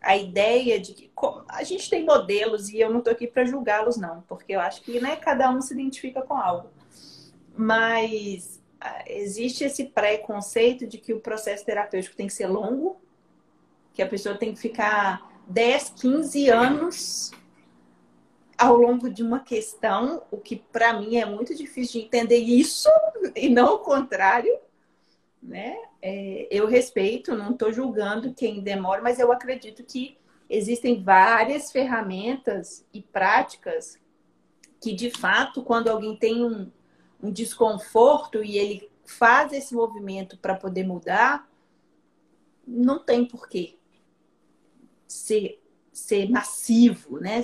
a ideia de que a gente tem modelos e eu não estou aqui para julgá-los não, porque eu acho que né, cada um se identifica com algo. Mas ah, existe esse preconceito de que o processo terapêutico tem que ser longo, que a pessoa tem que ficar 10, 15 anos ao longo de uma questão, o que para mim é muito difícil de entender isso e não o contrário, né? É, eu respeito, não estou julgando quem demora, mas eu acredito que existem várias ferramentas e práticas que, de fato, quando alguém tem um, um desconforto e ele faz esse movimento para poder mudar, não tem porquê ser, ser massivo, né?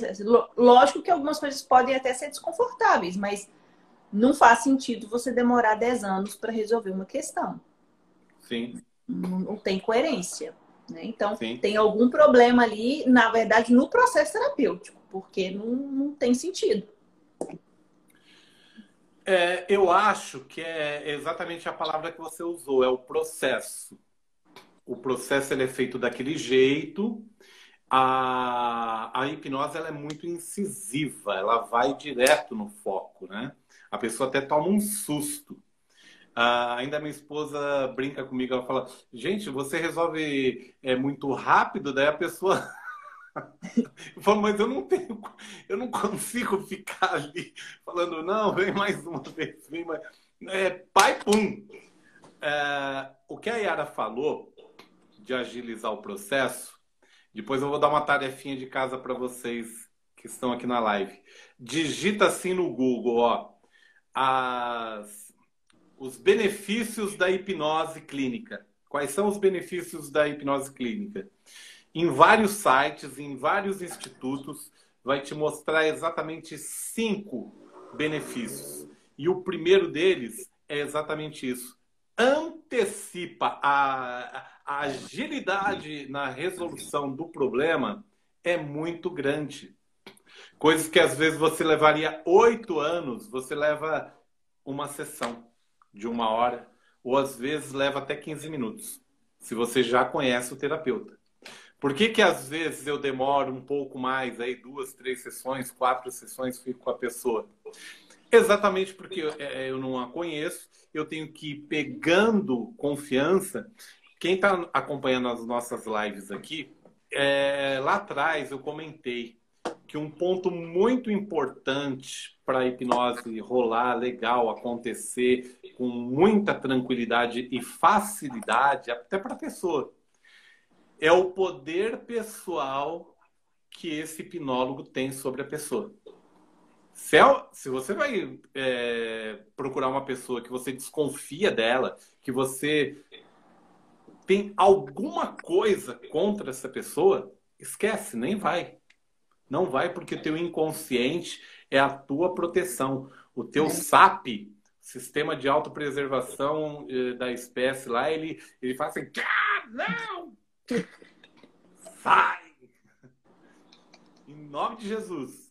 Lógico que algumas coisas podem até ser desconfortáveis, mas não faz sentido você demorar 10 anos para resolver uma questão. Sim. Não, não tem coerência. Né? Então, Sim. tem algum problema ali, na verdade, no processo terapêutico, porque não, não tem sentido. É, eu acho que é exatamente a palavra que você usou, é o processo. O processo ele é feito daquele jeito. A, a hipnose ela é muito incisiva, ela vai direto no foco, né? A pessoa até toma um susto. Ah, ainda minha esposa brinca comigo, ela fala: gente, você resolve é, muito rápido, daí a pessoa. eu falo, mas eu não tenho, eu não consigo ficar ali falando, não, vem mais uma vez, vem mais. É, pai, pum! É, o que a Yara falou de agilizar o processo, depois eu vou dar uma tarefinha de casa para vocês que estão aqui na live. Digita assim no Google, ó, as os benefícios da hipnose clínica. Quais são os benefícios da hipnose clínica? Em vários sites, em vários institutos, vai te mostrar exatamente cinco benefícios. E o primeiro deles é exatamente isso. Antecipa a, a agilidade na resolução do problema é muito grande. Coisas que às vezes você levaria oito anos, você leva uma sessão de uma hora, ou às vezes leva até 15 minutos, se você já conhece o terapeuta. Por que, que às vezes eu demoro um pouco mais, aí duas, três sessões, quatro sessões, fico com a pessoa? Exatamente porque eu, é, não a conheço, eu tenho que ir pegando confiança. Quem está acompanhando as nossas lives aqui, é, lá atrás eu comentei que um ponto muito importante para a hipnose rolar legal, acontecer com muita tranquilidade e facilidade, até para a pessoa, é o poder pessoal que esse hipnólogo tem sobre a pessoa. Se, é, se você vai é, procurar uma pessoa que você desconfia dela, que você tem alguma coisa contra essa pessoa, esquece, nem vai. Não vai porque o teu inconsciente é a tua proteção. O teu é. SAP, Sistema de Autopreservação eh, da Espécie lá, ele, ele faz assim, ah, não! Sai! Em nome de Jesus.